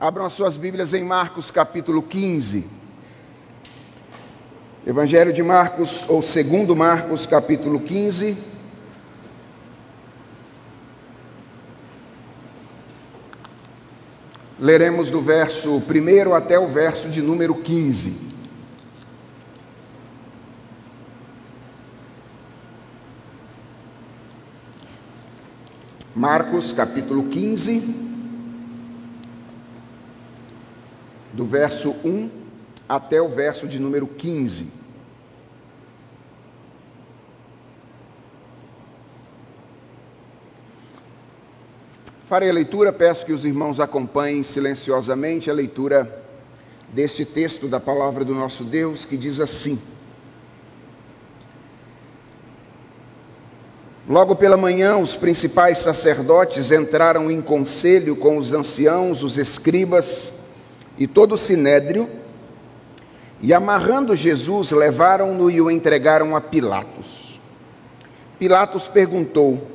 Abram as suas Bíblias em Marcos capítulo 15. Evangelho de Marcos, ou segundo Marcos, capítulo 15. Leremos do verso 1 até o verso de número 15. Marcos capítulo 15, do verso 1 até o verso de número 15. Farei a leitura, peço que os irmãos acompanhem silenciosamente a leitura deste texto da palavra do nosso Deus, que diz assim: Logo pela manhã, os principais sacerdotes entraram em conselho com os anciãos, os escribas e todo o sinédrio, e amarrando Jesus, levaram-no e o entregaram a Pilatos. Pilatos perguntou: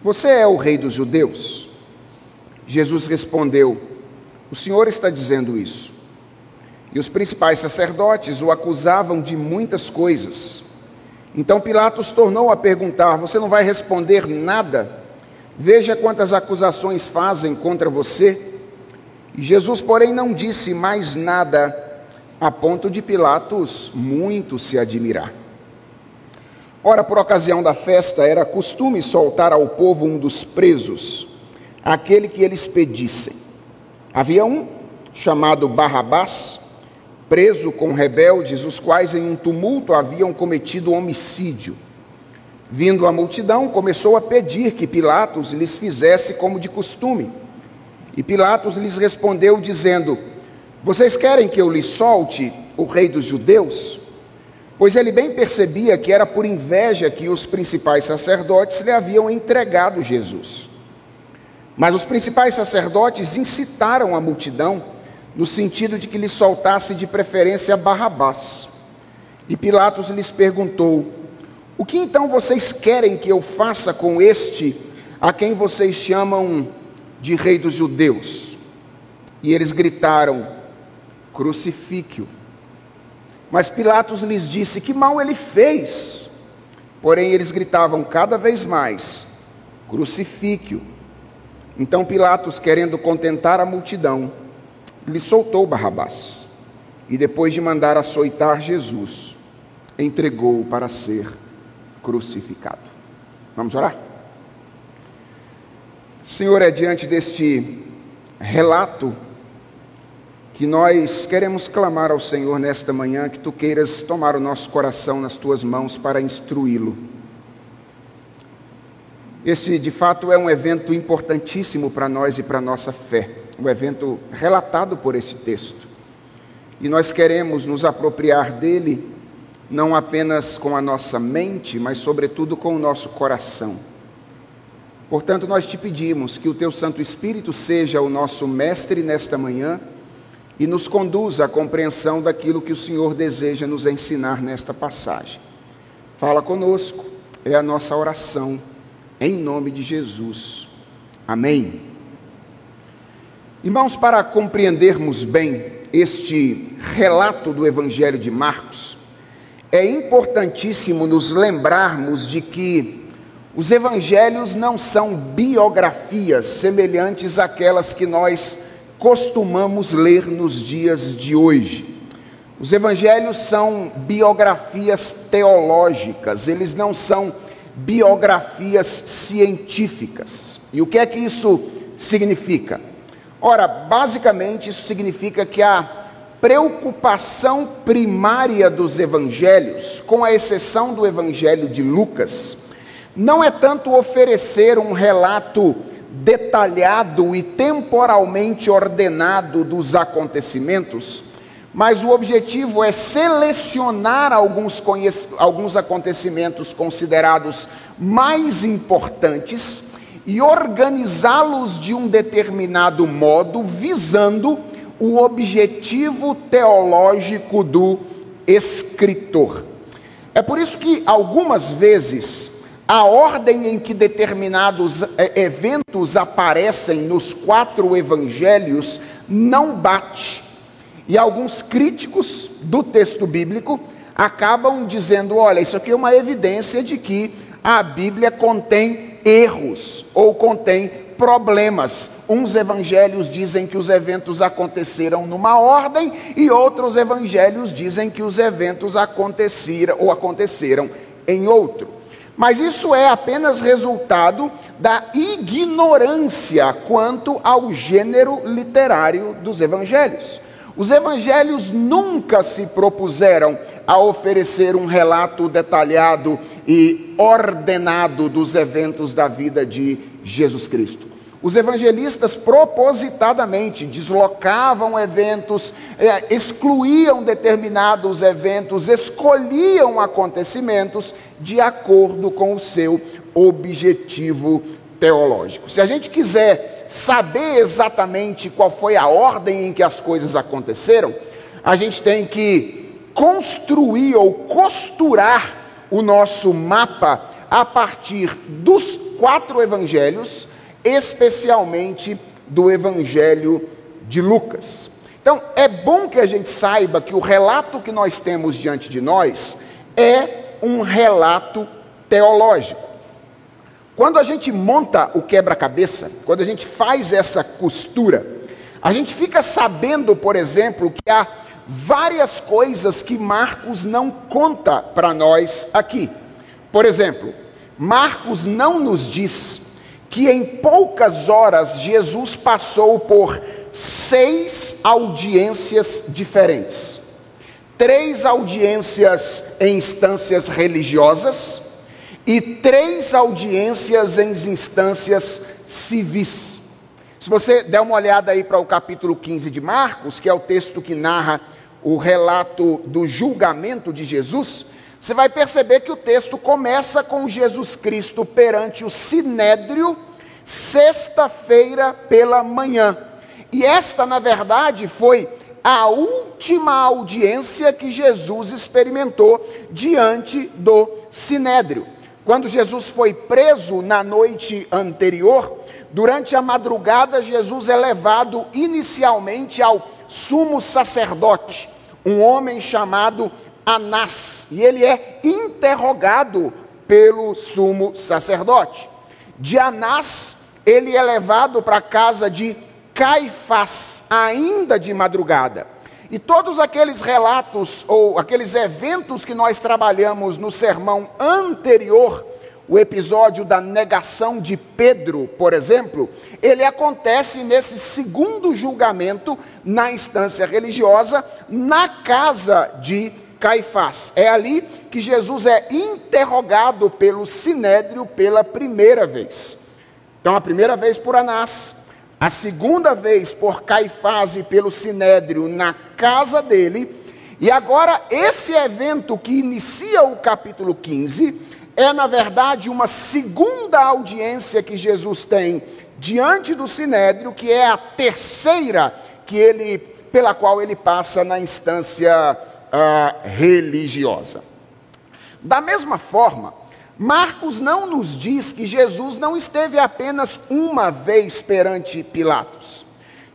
Você é o rei dos judeus? Jesus respondeu: O senhor está dizendo isso. E os principais sacerdotes o acusavam de muitas coisas. Então Pilatos tornou a perguntar: Você não vai responder nada? Veja quantas acusações fazem contra você. Jesus, porém, não disse mais nada, a ponto de Pilatos muito se admirar. Ora, por ocasião da festa, era costume soltar ao povo um dos presos, aquele que eles pedissem. Havia um chamado Barrabás preso com rebeldes, os quais em um tumulto haviam cometido homicídio. Vindo a multidão, começou a pedir que Pilatos lhes fizesse como de costume. E Pilatos lhes respondeu, dizendo: Vocês querem que eu lhes solte o rei dos judeus? Pois ele bem percebia que era por inveja que os principais sacerdotes lhe haviam entregado Jesus. Mas os principais sacerdotes incitaram a multidão no sentido de que lhe soltasse de preferência Barrabás. E Pilatos lhes perguntou: O que então vocês querem que eu faça com este a quem vocês chamam de rei dos judeus? E eles gritaram: Crucifique-o. Mas Pilatos lhes disse: Que mal ele fez? Porém eles gritavam cada vez mais: Crucifique-o. Então Pilatos, querendo contentar a multidão, lhe soltou Barrabás e, depois de mandar açoitar Jesus, entregou-o para ser crucificado. Vamos orar? Senhor, é diante deste relato que nós queremos clamar ao Senhor nesta manhã, que tu queiras tomar o nosso coração nas tuas mãos para instruí-lo. Este, de fato, é um evento importantíssimo para nós e para a nossa fé o evento relatado por esse texto. E nós queremos nos apropriar dele, não apenas com a nossa mente, mas sobretudo com o nosso coração. Portanto, nós te pedimos que o teu Santo Espírito seja o nosso mestre nesta manhã e nos conduza à compreensão daquilo que o Senhor deseja nos ensinar nesta passagem. Fala conosco, é a nossa oração, em nome de Jesus. Amém. Irmãos, para compreendermos bem este relato do Evangelho de Marcos, é importantíssimo nos lembrarmos de que os evangelhos não são biografias semelhantes àquelas que nós costumamos ler nos dias de hoje. Os evangelhos são biografias teológicas, eles não são biografias científicas. E o que é que isso significa? Ora, basicamente isso significa que a preocupação primária dos evangelhos, com a exceção do evangelho de Lucas, não é tanto oferecer um relato detalhado e temporalmente ordenado dos acontecimentos, mas o objetivo é selecionar alguns, alguns acontecimentos considerados mais importantes e organizá-los de um determinado modo, visando o objetivo teológico do escritor. É por isso que algumas vezes a ordem em que determinados é, eventos aparecem nos quatro evangelhos não bate. E alguns críticos do texto bíblico acabam dizendo: olha, isso aqui é uma evidência de que a Bíblia contém erros ou contém problemas. Uns evangelhos dizem que os eventos aconteceram numa ordem e outros evangelhos dizem que os eventos aconteceram ou aconteceram em outro. Mas isso é apenas resultado da ignorância quanto ao gênero literário dos evangelhos. Os evangelhos nunca se propuseram a oferecer um relato detalhado e ordenado dos eventos da vida de Jesus Cristo. Os evangelistas propositadamente deslocavam eventos, eh, excluíam determinados eventos, escolhiam acontecimentos de acordo com o seu objetivo teológico. Se a gente quiser saber exatamente qual foi a ordem em que as coisas aconteceram, a gente tem que construir ou costurar o nosso mapa a partir dos quatro evangelhos especialmente do Evangelho de Lucas. Então, é bom que a gente saiba que o relato que nós temos diante de nós é um relato teológico. Quando a gente monta o quebra-cabeça, quando a gente faz essa costura, a gente fica sabendo, por exemplo, que há várias coisas que Marcos não conta para nós aqui. Por exemplo, Marcos não nos diz que em poucas horas Jesus passou por seis audiências diferentes. Três audiências em instâncias religiosas e três audiências em instâncias civis. Se você der uma olhada aí para o capítulo 15 de Marcos, que é o texto que narra o relato do julgamento de Jesus, você vai perceber que o texto começa com Jesus Cristo perante o sinédrio, sexta-feira pela manhã. E esta, na verdade, foi a última audiência que Jesus experimentou diante do sinédrio. Quando Jesus foi preso na noite anterior, durante a madrugada, Jesus é levado inicialmente ao sumo sacerdote, um homem chamado Anás, e ele é interrogado pelo sumo sacerdote. De Anás, ele é levado para a casa de Caifás, ainda de madrugada. E todos aqueles relatos ou aqueles eventos que nós trabalhamos no sermão anterior, o episódio da negação de Pedro, por exemplo, ele acontece nesse segundo julgamento na instância religiosa, na casa de Caifás. É ali que Jesus é interrogado pelo sinédrio pela primeira vez. Então, a primeira vez por Anás, a segunda vez por Caifás e pelo sinédrio na casa dele, e agora esse evento que inicia o capítulo 15 é, na verdade, uma segunda audiência que Jesus tem diante do sinédrio, que é a terceira que ele pela qual ele passa na instância religiosa. Da mesma forma, Marcos não nos diz que Jesus não esteve apenas uma vez perante Pilatos.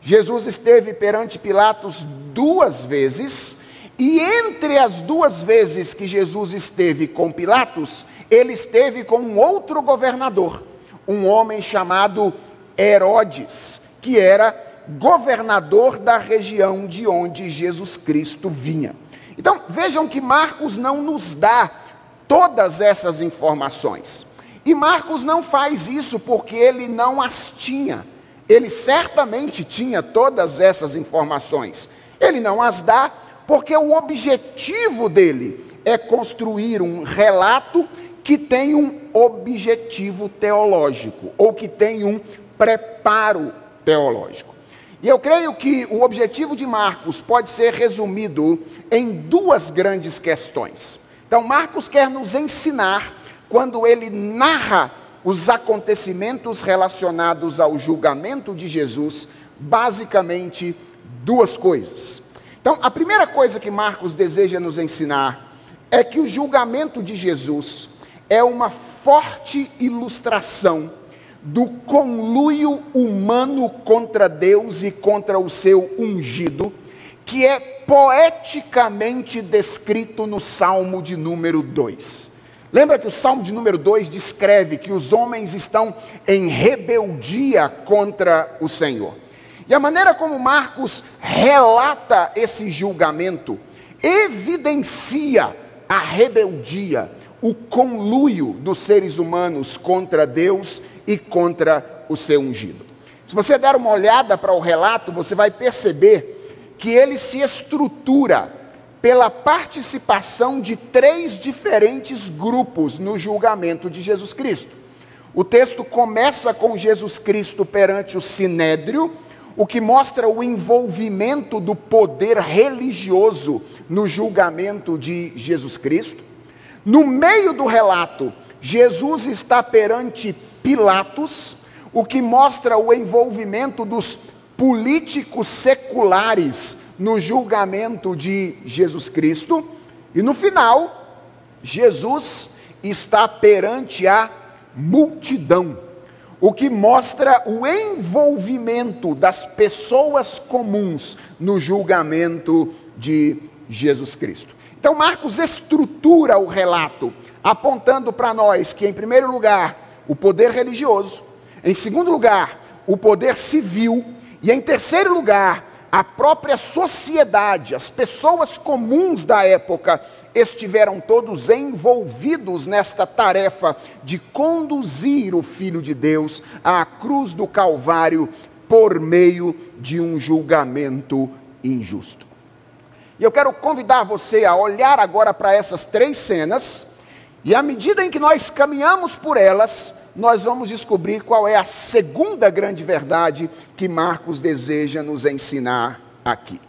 Jesus esteve perante Pilatos duas vezes, e entre as duas vezes que Jesus esteve com Pilatos, ele esteve com um outro governador, um homem chamado Herodes, que era governador da região de onde Jesus Cristo vinha. Então, vejam que Marcos não nos dá todas essas informações. E Marcos não faz isso porque ele não as tinha. Ele certamente tinha todas essas informações. Ele não as dá porque o objetivo dele é construir um relato que tem um objetivo teológico, ou que tem um preparo teológico. E eu creio que o objetivo de Marcos pode ser resumido em duas grandes questões. Então, Marcos quer nos ensinar, quando ele narra os acontecimentos relacionados ao julgamento de Jesus, basicamente duas coisas. Então, a primeira coisa que Marcos deseja nos ensinar é que o julgamento de Jesus é uma forte ilustração do conluio humano contra Deus e contra o seu ungido, que é poeticamente descrito no Salmo de número 2. Lembra que o Salmo de número 2 descreve que os homens estão em rebeldia contra o Senhor. E a maneira como Marcos relata esse julgamento evidencia a rebeldia, o conluio dos seres humanos contra Deus e contra o seu ungido. Se você der uma olhada para o relato, você vai perceber que ele se estrutura pela participação de três diferentes grupos no julgamento de Jesus Cristo. O texto começa com Jesus Cristo perante o sinédrio, o que mostra o envolvimento do poder religioso no julgamento de Jesus Cristo. No meio do relato, Jesus está perante Pilatos, o que mostra o envolvimento dos políticos seculares no julgamento de Jesus Cristo. E no final, Jesus está perante a multidão, o que mostra o envolvimento das pessoas comuns no julgamento de Jesus Cristo. Então, Marcos estrutura o relato, apontando para nós que, em primeiro lugar, o poder religioso, em segundo lugar, o poder civil, e em terceiro lugar, a própria sociedade, as pessoas comuns da época, estiveram todos envolvidos nesta tarefa de conduzir o Filho de Deus à cruz do Calvário por meio de um julgamento injusto. E eu quero convidar você a olhar agora para essas três cenas, e à medida em que nós caminhamos por elas, nós vamos descobrir qual é a segunda grande verdade que Marcos deseja nos ensinar aqui.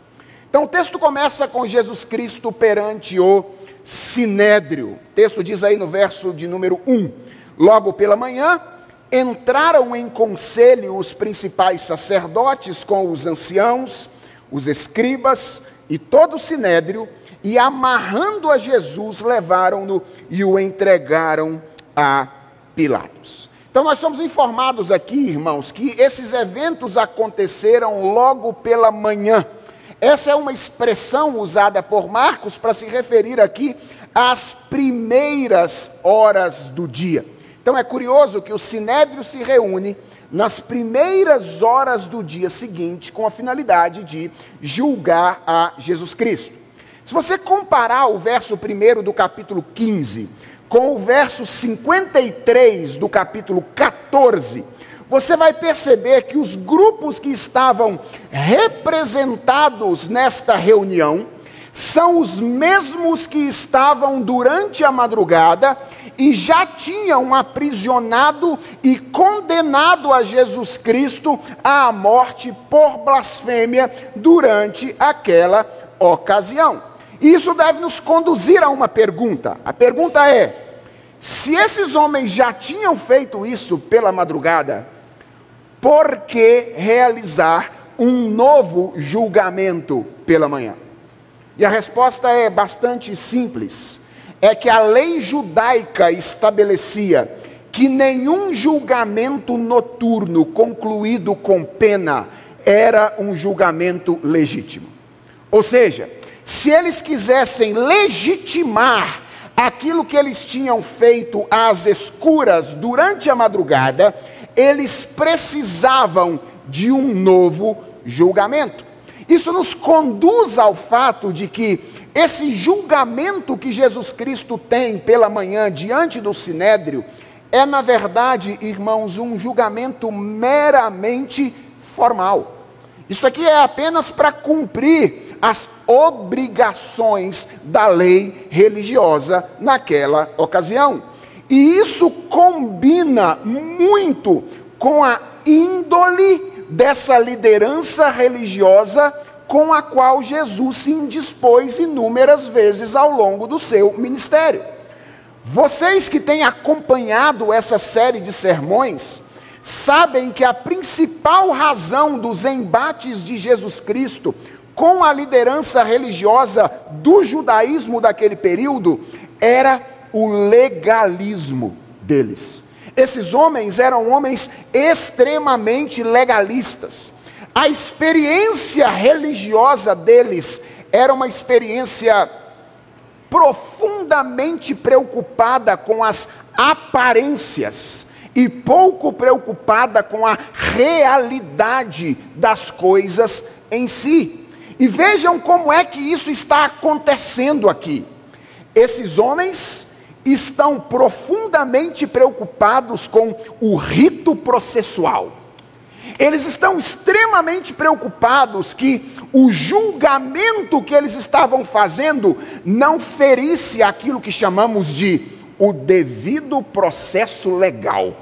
Então o texto começa com Jesus Cristo perante o sinédrio. O texto diz aí no verso de número 1: Logo pela manhã, entraram em conselho os principais sacerdotes com os anciãos, os escribas e todo o sinédrio, e amarrando a Jesus, levaram-no e o entregaram a Pilatos. Então, nós somos informados aqui, irmãos, que esses eventos aconteceram logo pela manhã. Essa é uma expressão usada por Marcos para se referir aqui às primeiras horas do dia. Então, é curioso que o sinédrio se reúne nas primeiras horas do dia seguinte, com a finalidade de julgar a Jesus Cristo. Se você comparar o verso 1 do capítulo 15 com o verso 53 do capítulo 14, você vai perceber que os grupos que estavam representados nesta reunião são os mesmos que estavam durante a madrugada e já tinham aprisionado e condenado a Jesus Cristo à morte por blasfêmia durante aquela ocasião. Isso deve nos conduzir a uma pergunta. A pergunta é: se esses homens já tinham feito isso pela madrugada, por que realizar um novo julgamento pela manhã? E a resposta é bastante simples: é que a lei judaica estabelecia que nenhum julgamento noturno concluído com pena era um julgamento legítimo. Ou seja, se eles quisessem legitimar aquilo que eles tinham feito às escuras durante a madrugada, eles precisavam de um novo julgamento. Isso nos conduz ao fato de que esse julgamento que Jesus Cristo tem pela manhã diante do sinédrio é, na verdade, irmãos, um julgamento meramente formal. Isso aqui é apenas para cumprir as obrigações da lei religiosa naquela ocasião. E isso combina muito com a índole dessa liderança religiosa com a qual Jesus se indispôs inúmeras vezes ao longo do seu ministério. Vocês que têm acompanhado essa série de sermões, sabem que a principal razão dos embates de Jesus Cristo com a liderança religiosa do judaísmo daquele período era o legalismo deles. Esses homens eram homens extremamente legalistas. A experiência religiosa deles era uma experiência profundamente preocupada com as aparências e pouco preocupada com a realidade das coisas em si. E vejam como é que isso está acontecendo aqui. Esses homens estão profundamente preocupados com o rito processual. Eles estão extremamente preocupados que o julgamento que eles estavam fazendo não ferisse aquilo que chamamos de o devido processo legal.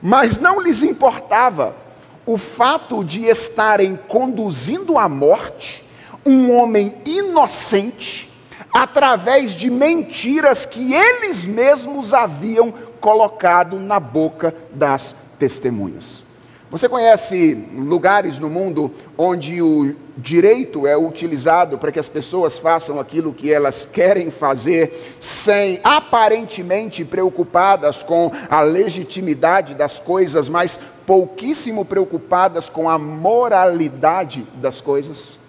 Mas não lhes importava o fato de estarem conduzindo à morte um homem inocente através de mentiras que eles mesmos haviam colocado na boca das testemunhas. Você conhece lugares no mundo onde o direito é utilizado para que as pessoas façam aquilo que elas querem fazer, sem aparentemente preocupadas com a legitimidade das coisas, mas pouquíssimo preocupadas com a moralidade das coisas?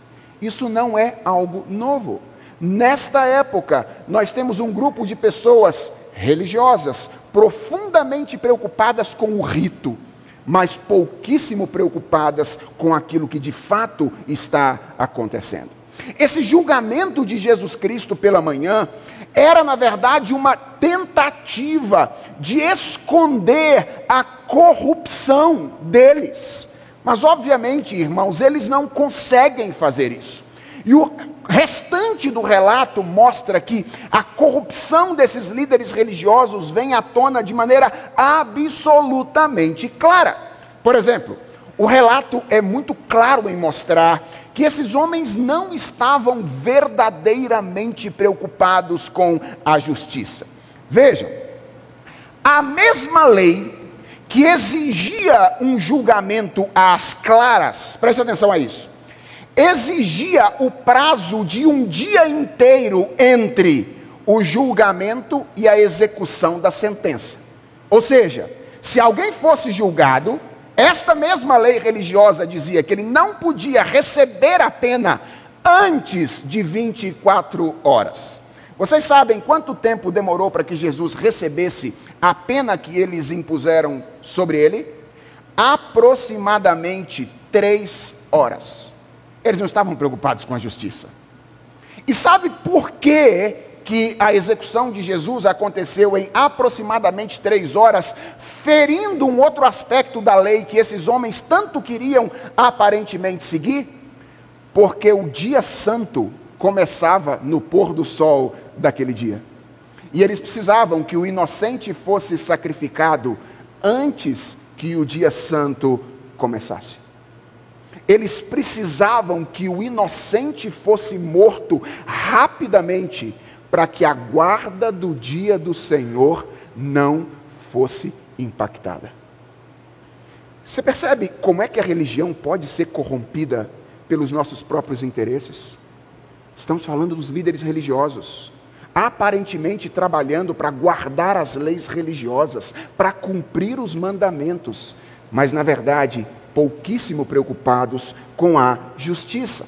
Isso não é algo novo. Nesta época, nós temos um grupo de pessoas religiosas profundamente preocupadas com o rito mas pouquíssimo preocupadas com aquilo que de fato está acontecendo. Esse julgamento de Jesus Cristo pela manhã era, na verdade, uma tentativa de esconder a corrupção deles. Mas, obviamente, irmãos, eles não conseguem fazer isso. E o restante do relato mostra que a corrupção desses líderes religiosos vem à tona de maneira absolutamente clara. Por exemplo, o relato é muito claro em mostrar que esses homens não estavam verdadeiramente preocupados com a justiça. Vejam, a mesma lei que exigia um julgamento às claras, preste atenção a isso exigia o prazo de um dia inteiro entre o julgamento e a execução da sentença. Ou seja, se alguém fosse julgado, esta mesma lei religiosa dizia que ele não podia receber a pena antes de 24 horas. Vocês sabem quanto tempo demorou para que Jesus recebesse a pena que eles impuseram sobre ele? Aproximadamente três horas. Eles não estavam preocupados com a justiça. E sabe por que, que a execução de Jesus aconteceu em aproximadamente três horas, ferindo um outro aspecto da lei que esses homens tanto queriam aparentemente seguir? Porque o dia santo começava no pôr do sol daquele dia. E eles precisavam que o inocente fosse sacrificado antes que o dia santo começasse. Eles precisavam que o inocente fosse morto rapidamente, para que a guarda do dia do Senhor não fosse impactada. Você percebe como é que a religião pode ser corrompida pelos nossos próprios interesses? Estamos falando dos líderes religiosos, aparentemente trabalhando para guardar as leis religiosas, para cumprir os mandamentos, mas na verdade pouquíssimo preocupados com a justiça.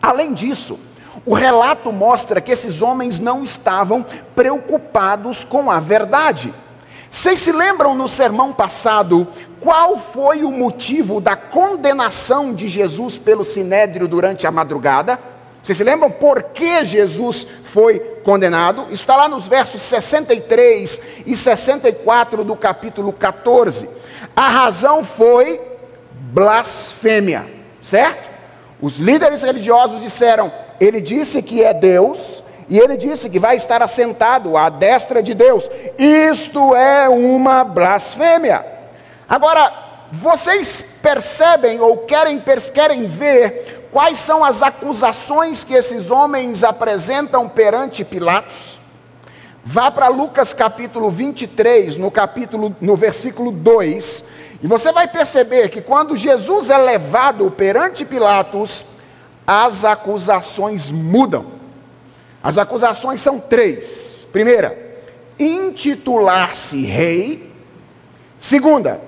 Além disso, o relato mostra que esses homens não estavam preocupados com a verdade. Vocês se lembram no sermão passado qual foi o motivo da condenação de Jesus pelo sinédrio durante a madrugada? Vocês se lembram por que Jesus foi condenado? Isso está lá nos versos 63 e 64 do capítulo 14. A razão foi blasfêmia, certo? Os líderes religiosos disseram: ele disse que é Deus, e ele disse que vai estar assentado à destra de Deus. Isto é uma blasfêmia. Agora, vocês percebem ou querem, querem ver quais são as acusações que esses homens apresentam perante Pilatos? Vá para Lucas capítulo 23, no capítulo no versículo 2, e você vai perceber que quando Jesus é levado perante Pilatos, as acusações mudam. As acusações são três. Primeira, intitular-se rei. Segunda,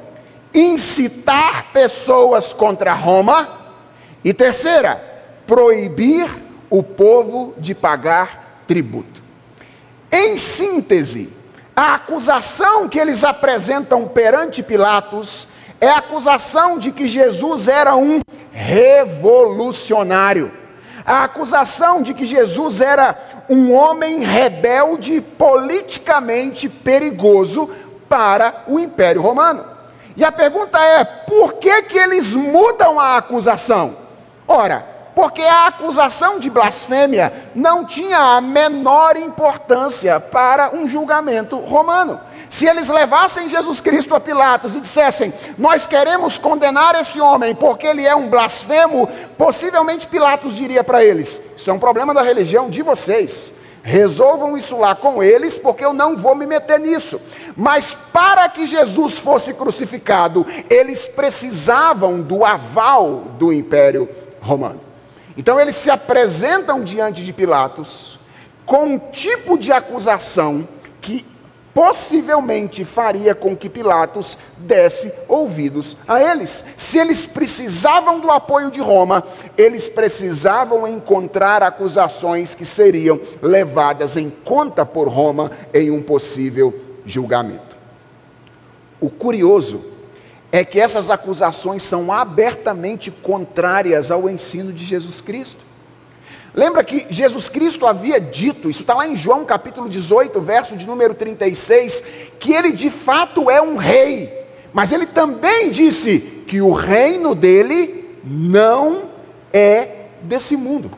incitar pessoas contra Roma. E terceira, proibir o povo de pagar tributo. Em síntese, a acusação que eles apresentam perante Pilatos é a acusação de que Jesus era um revolucionário. A acusação de que Jesus era um homem rebelde, politicamente perigoso para o Império Romano. E a pergunta é: por que, que eles mudam a acusação? Ora, porque a acusação de blasfêmia não tinha a menor importância para um julgamento romano. Se eles levassem Jesus Cristo a Pilatos e dissessem: Nós queremos condenar esse homem porque ele é um blasfemo, possivelmente Pilatos diria para eles: Isso é um problema da religião de vocês. Resolvam isso lá com eles, porque eu não vou me meter nisso. Mas para que Jesus fosse crucificado, eles precisavam do aval do Império Romano. Então eles se apresentam diante de Pilatos com um tipo de acusação que possivelmente faria com que Pilatos desse ouvidos a eles. Se eles precisavam do apoio de Roma, eles precisavam encontrar acusações que seriam levadas em conta por Roma em um possível julgamento. O curioso é que essas acusações são abertamente contrárias ao ensino de Jesus Cristo. Lembra que Jesus Cristo havia dito, isso está lá em João capítulo 18, verso de número 36, que ele de fato é um rei, mas ele também disse que o reino dele não é desse mundo.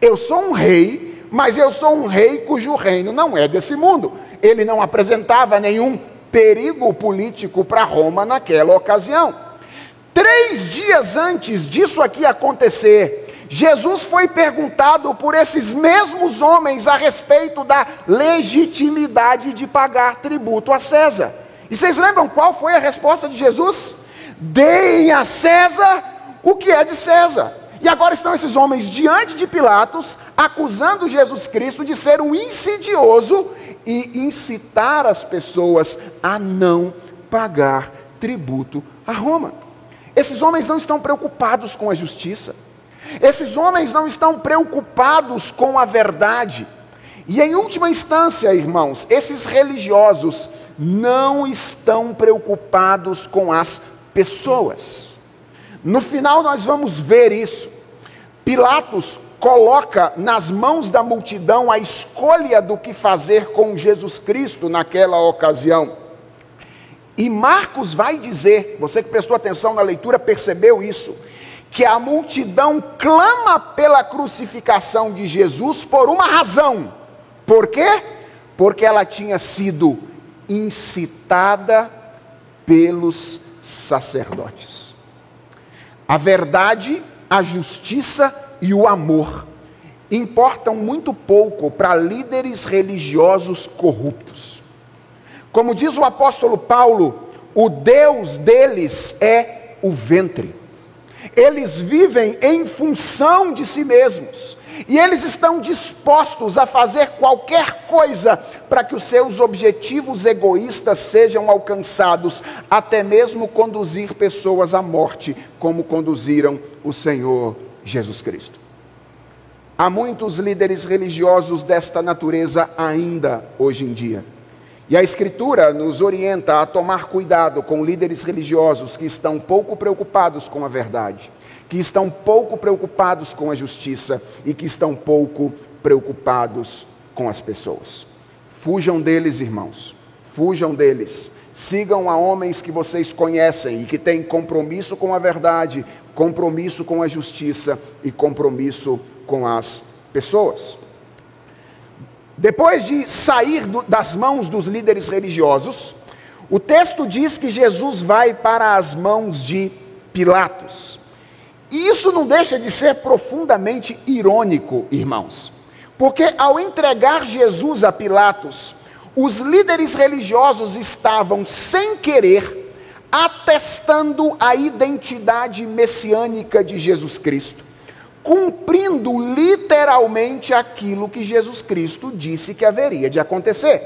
Eu sou um rei, mas eu sou um rei cujo reino não é desse mundo. Ele não apresentava nenhum perigo político para Roma naquela ocasião. Três dias antes disso aqui acontecer, Jesus foi perguntado por esses mesmos homens a respeito da legitimidade de pagar tributo a César. E vocês lembram qual foi a resposta de Jesus? Deem a César o que é de César. E agora estão esses homens diante de Pilatos, acusando Jesus Cristo de ser um insidioso e incitar as pessoas a não pagar tributo a Roma. Esses homens não estão preocupados com a justiça. Esses homens não estão preocupados com a verdade. E em última instância, irmãos, esses religiosos não estão preocupados com as pessoas. No final nós vamos ver isso. Pilatos coloca nas mãos da multidão a escolha do que fazer com Jesus Cristo naquela ocasião. E Marcos vai dizer, você que prestou atenção na leitura percebeu isso que a multidão clama pela crucificação de Jesus por uma razão. Por quê? Porque ela tinha sido incitada pelos sacerdotes. A verdade, a justiça e o amor importam muito pouco para líderes religiosos corruptos. Como diz o apóstolo Paulo, o Deus deles é o ventre. Eles vivem em função de si mesmos. E eles estão dispostos a fazer qualquer coisa para que os seus objetivos egoístas sejam alcançados, até mesmo conduzir pessoas à morte, como conduziram o Senhor Jesus Cristo. Há muitos líderes religiosos desta natureza ainda hoje em dia. E a Escritura nos orienta a tomar cuidado com líderes religiosos que estão pouco preocupados com a verdade, que estão pouco preocupados com a justiça e que estão pouco preocupados com as pessoas. Fujam deles, irmãos, fujam deles. Sigam a homens que vocês conhecem e que têm compromisso com a verdade, compromisso com a justiça e compromisso com as pessoas. Depois de sair do, das mãos dos líderes religiosos, o texto diz que Jesus vai para as mãos de Pilatos. E isso não deixa de ser profundamente irônico, irmãos. Porque ao entregar Jesus a Pilatos, os líderes religiosos estavam, sem querer, atestando a identidade messiânica de Jesus Cristo cumprindo literalmente aquilo que Jesus Cristo disse que haveria de acontecer.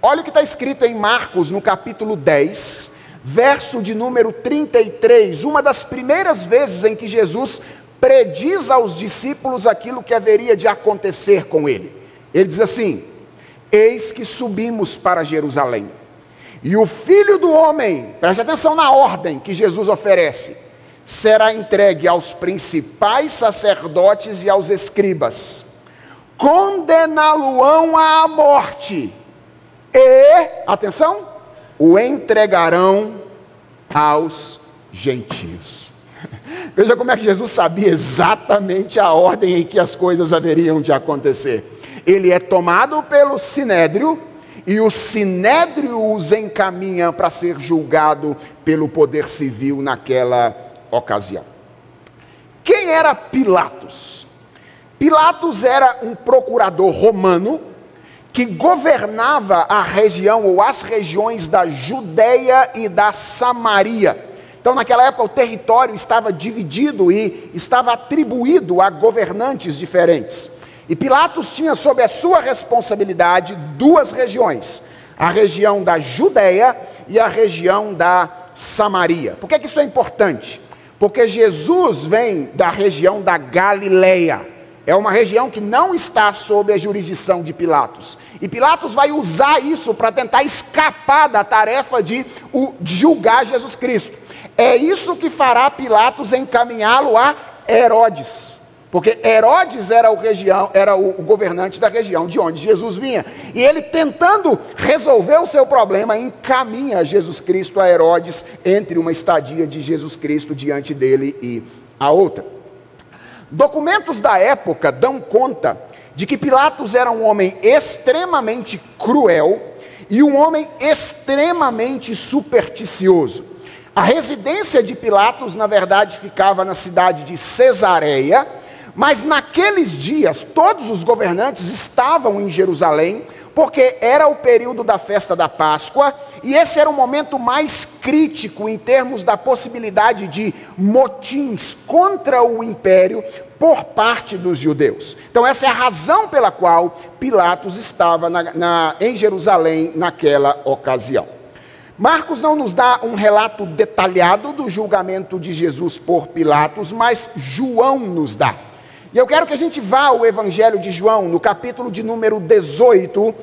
Olha o que está escrito em Marcos, no capítulo 10, verso de número 33, uma das primeiras vezes em que Jesus prediz aos discípulos aquilo que haveria de acontecer com ele. Ele diz assim: Eis que subimos para Jerusalém, e o filho do homem, preste atenção na ordem que Jesus oferece, será entregue aos principais sacerdotes e aos escribas, condená-lo-ão à morte, e, atenção, o entregarão aos gentios. Veja como é que Jesus sabia exatamente a ordem em que as coisas haveriam de acontecer. Ele é tomado pelo sinédrio e o sinédrio os encaminha para ser julgado pelo poder civil naquela ocasião. Quem era Pilatos? Pilatos era um procurador romano que governava a região ou as regiões da Judéia e da Samaria. Então, naquela época, o território estava dividido e estava atribuído a governantes diferentes. E Pilatos tinha sob a sua responsabilidade duas regiões: a região da Judéia e a região da Samaria. Por que, que isso é importante? Porque Jesus vem da região da Galileia. É uma região que não está sob a jurisdição de Pilatos. E Pilatos vai usar isso para tentar escapar da tarefa de, de julgar Jesus Cristo. É isso que fará Pilatos encaminhá-lo a Herodes. Porque Herodes era, o, região, era o, governante da região de onde Jesus vinha. E ele, tentando resolver o seu problema, encaminha Jesus Cristo a Herodes entre uma estadia de Jesus Cristo diante dele e a outra. Documentos da época dão conta de que Pilatos era um homem extremamente cruel e um homem extremamente supersticioso. A residência de Pilatos, na verdade, ficava na cidade de Cesareia, mas naqueles dias todos os governantes estavam em Jerusalém porque era o período da festa da Páscoa e esse era o momento mais crítico em termos da possibilidade de motins contra o império por parte dos judeus. Então, essa é a razão pela qual Pilatos estava na, na, em Jerusalém naquela ocasião. Marcos não nos dá um relato detalhado do julgamento de Jesus por Pilatos, mas João nos dá. E eu quero que a gente vá ao Evangelho de João, no capítulo de número 18,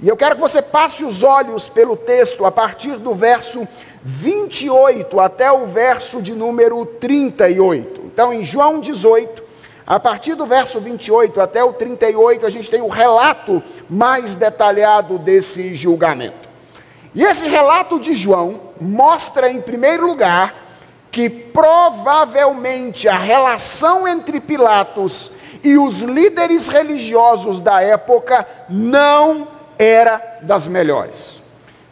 e eu quero que você passe os olhos pelo texto a partir do verso 28 até o verso de número 38. Então, em João 18, a partir do verso 28 até o 38, a gente tem o relato mais detalhado desse julgamento. E esse relato de João mostra, em primeiro lugar, que provavelmente a relação entre Pilatos e os líderes religiosos da época não era das melhores.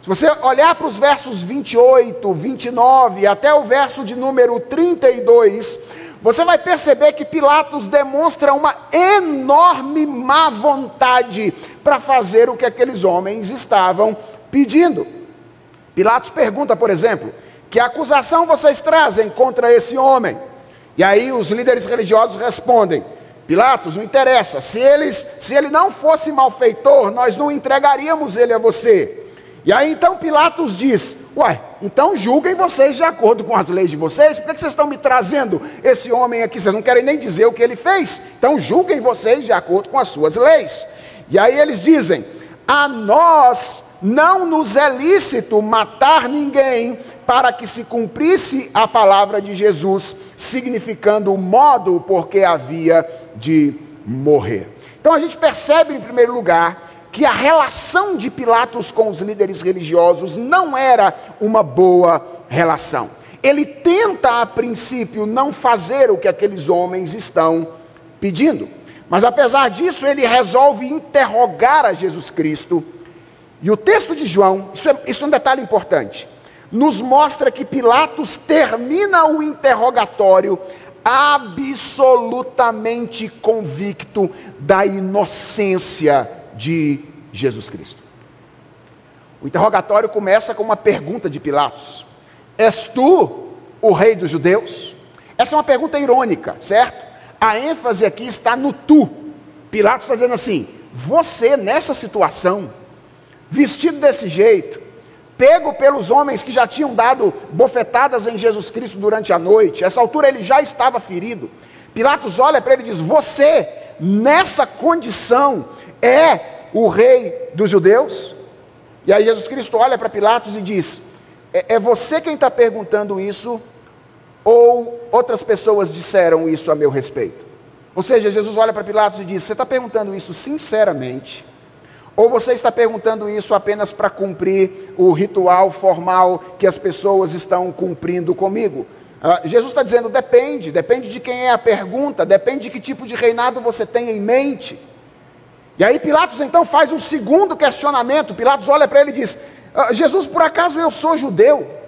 Se você olhar para os versos 28, 29 até o verso de número 32, você vai perceber que Pilatos demonstra uma enorme má vontade para fazer o que aqueles homens estavam pedindo. Pilatos pergunta, por exemplo: que acusação vocês trazem contra esse homem? E aí os líderes religiosos respondem: Pilatos, não interessa, se, eles, se ele não fosse malfeitor, nós não entregaríamos ele a você. E aí então Pilatos diz: Ué, então julguem vocês de acordo com as leis de vocês, por que vocês estão me trazendo esse homem aqui? Vocês não querem nem dizer o que ele fez, então julguem vocês de acordo com as suas leis. E aí eles dizem: A nós não nos é lícito matar ninguém para que se cumprisse a palavra de Jesus, significando o modo por que havia de morrer. Então a gente percebe, em primeiro lugar, que a relação de Pilatos com os líderes religiosos não era uma boa relação. Ele tenta, a princípio, não fazer o que aqueles homens estão pedindo. Mas apesar disso, ele resolve interrogar a Jesus Cristo e o texto de João, isso é, isso é um detalhe importante, nos mostra que Pilatos termina o interrogatório absolutamente convicto da inocência de Jesus Cristo. O interrogatório começa com uma pergunta de Pilatos: És tu o rei dos judeus? Essa é uma pergunta irônica, certo? A ênfase aqui está no tu. Pilatos está dizendo assim: você nessa situação, vestido desse jeito, pego pelos homens que já tinham dado bofetadas em Jesus Cristo durante a noite, essa altura ele já estava ferido. Pilatos olha para ele e diz: Você, nessa condição, é o rei dos judeus? E aí Jesus Cristo olha para Pilatos e diz: é, é você quem está perguntando isso, ou outras pessoas disseram isso a meu respeito? Ou seja, Jesus olha para Pilatos e diz: Você está perguntando isso sinceramente? Ou você está perguntando isso apenas para cumprir o ritual formal que as pessoas estão cumprindo comigo? Uh, Jesus está dizendo: depende, depende de quem é a pergunta, depende de que tipo de reinado você tem em mente. E aí Pilatos então faz um segundo questionamento. Pilatos olha para ele e diz: ah, Jesus, por acaso eu sou judeu?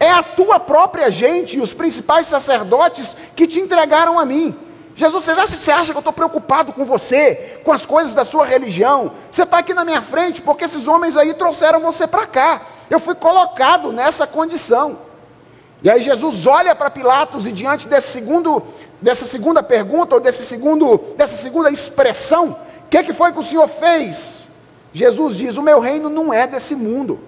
É a tua própria gente e os principais sacerdotes que te entregaram a mim. Jesus, você acha, você acha que eu estou preocupado com você, com as coisas da sua religião? Você está aqui na minha frente porque esses homens aí trouxeram você para cá. Eu fui colocado nessa condição. E aí Jesus olha para Pilatos e diante desse segundo, dessa segunda pergunta ou desse segundo, dessa segunda expressão, o que, que foi que o Senhor fez? Jesus diz: O meu reino não é desse mundo.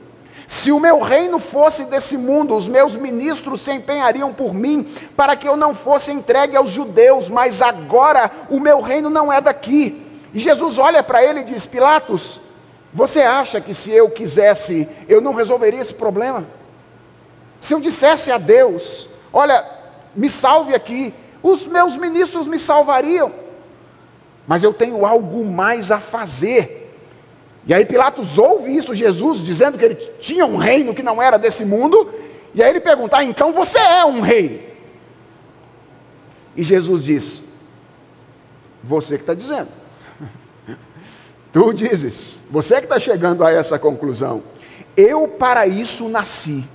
Se o meu reino fosse desse mundo, os meus ministros se empenhariam por mim para que eu não fosse entregue aos judeus, mas agora o meu reino não é daqui. E Jesus olha para ele e diz: Pilatos, você acha que se eu quisesse, eu não resolveria esse problema? Se eu dissesse a Deus: Olha, me salve aqui, os meus ministros me salvariam mas eu tenho algo mais a fazer. E aí Pilatos ouve isso, Jesus dizendo que ele tinha um reino que não era desse mundo, e aí ele pergunta: ah, então você é um rei? E Jesus diz: Você que está dizendo. Tu dizes, você que está chegando a essa conclusão. Eu para isso nasci,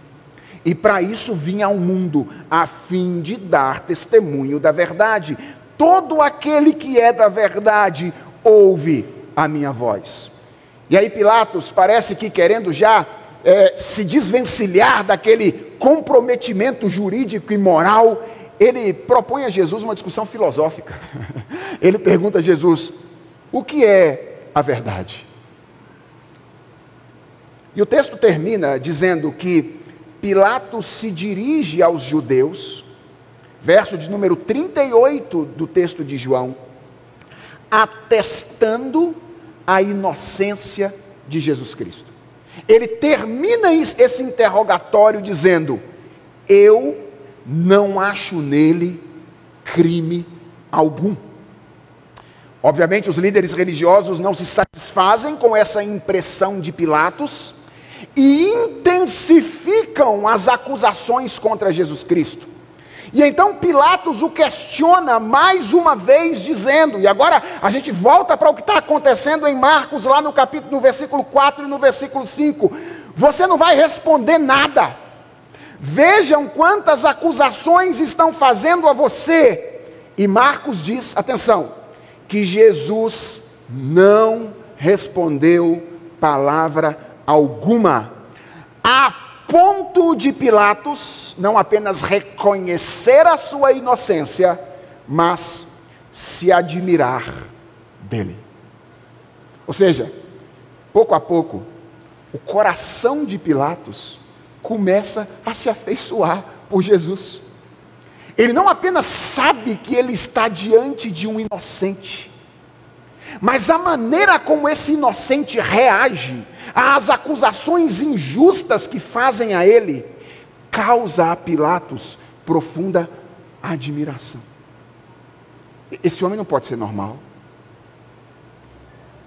e para isso vim ao mundo, a fim de dar testemunho da verdade. Todo aquele que é da verdade ouve a minha voz. E aí Pilatos parece que querendo já é, se desvencilhar daquele comprometimento jurídico e moral, ele propõe a Jesus uma discussão filosófica. Ele pergunta a Jesus: o que é a verdade? E o texto termina dizendo que Pilatos se dirige aos judeus verso de número 38 do texto de João, atestando a inocência de Jesus Cristo. Ele termina esse interrogatório dizendo: Eu não acho nele crime algum. Obviamente, os líderes religiosos não se satisfazem com essa impressão de Pilatos e intensificam as acusações contra Jesus Cristo. E então Pilatos o questiona mais uma vez, dizendo, e agora a gente volta para o que está acontecendo em Marcos, lá no capítulo, no versículo 4 e no versículo 5. Você não vai responder nada. Vejam quantas acusações estão fazendo a você. E Marcos diz, atenção, que Jesus não respondeu palavra alguma. A ponto de Pilatos não apenas reconhecer a sua inocência, mas se admirar dele. Ou seja, pouco a pouco, o coração de Pilatos começa a se afeiçoar por Jesus. Ele não apenas sabe que ele está diante de um inocente, mas a maneira como esse inocente reage às acusações injustas que fazem a ele, causa a Pilatos profunda admiração. Esse homem não pode ser normal.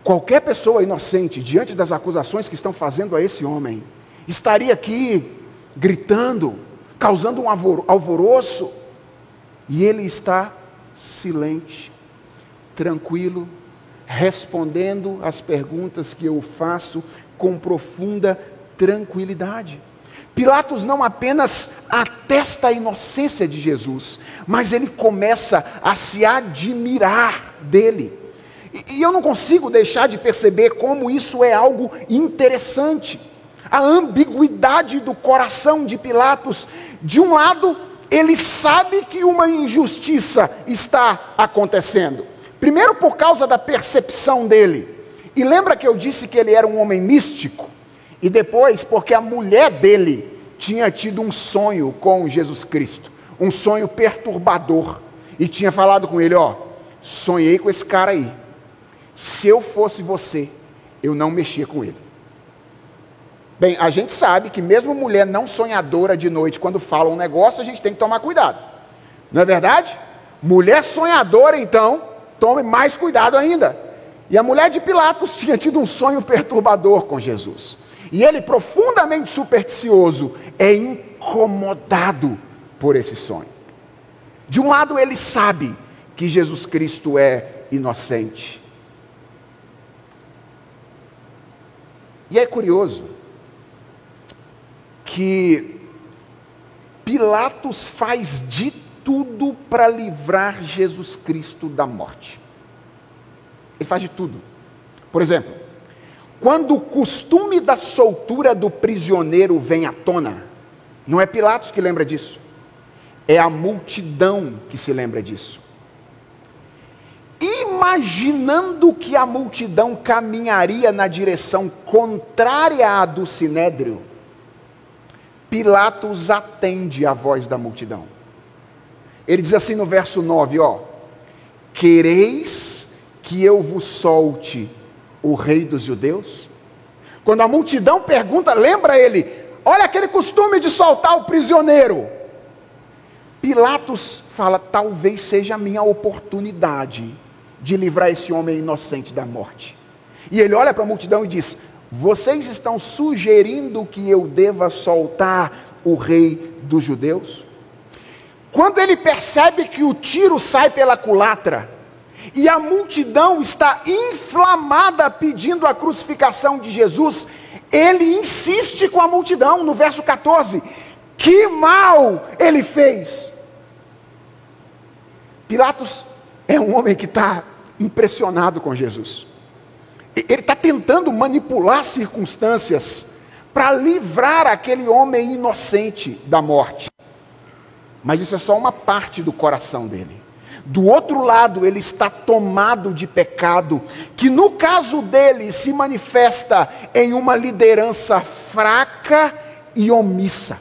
Qualquer pessoa inocente, diante das acusações que estão fazendo a esse homem, estaria aqui gritando, causando um alvoroço, e ele está silente, tranquilo, respondendo às perguntas que eu faço com profunda tranquilidade. Pilatos não apenas atesta a inocência de Jesus, mas ele começa a se admirar dele. E, e eu não consigo deixar de perceber como isso é algo interessante. A ambiguidade do coração de Pilatos, de um lado, ele sabe que uma injustiça está acontecendo. Primeiro, por causa da percepção dele. E lembra que eu disse que ele era um homem místico? E depois, porque a mulher dele tinha tido um sonho com Jesus Cristo, um sonho perturbador, e tinha falado com ele: Ó, sonhei com esse cara aí. Se eu fosse você, eu não mexia com ele. Bem, a gente sabe que mesmo mulher não sonhadora de noite, quando fala um negócio, a gente tem que tomar cuidado. Não é verdade? Mulher sonhadora, então, tome mais cuidado ainda. E a mulher de Pilatos tinha tido um sonho perturbador com Jesus. E ele, profundamente supersticioso, é incomodado por esse sonho. De um lado, ele sabe que Jesus Cristo é inocente. E é curioso que Pilatos faz de tudo para livrar Jesus Cristo da morte. Ele faz de tudo. Por exemplo, quando o costume da soltura do prisioneiro vem à tona, não é Pilatos que lembra disso, é a multidão que se lembra disso. Imaginando que a multidão caminharia na direção contrária à do sinédrio, Pilatos atende à voz da multidão. Ele diz assim no verso 9: ó, quereis que eu vos solte o rei dos judeus? Quando a multidão pergunta, lembra ele: olha aquele costume de soltar o prisioneiro. Pilatos fala: talvez seja a minha oportunidade de livrar esse homem inocente da morte. E ele olha para a multidão e diz: Vocês estão sugerindo que eu deva soltar o rei dos judeus? Quando ele percebe que o tiro sai pela culatra, e a multidão está inflamada pedindo a crucificação de Jesus, ele insiste com a multidão no verso 14: que mal ele fez. Pilatos é um homem que está impressionado com Jesus. Ele está tentando manipular circunstâncias para livrar aquele homem inocente da morte. Mas isso é só uma parte do coração dele. Do outro lado, ele está tomado de pecado, que no caso dele se manifesta em uma liderança fraca e omissa.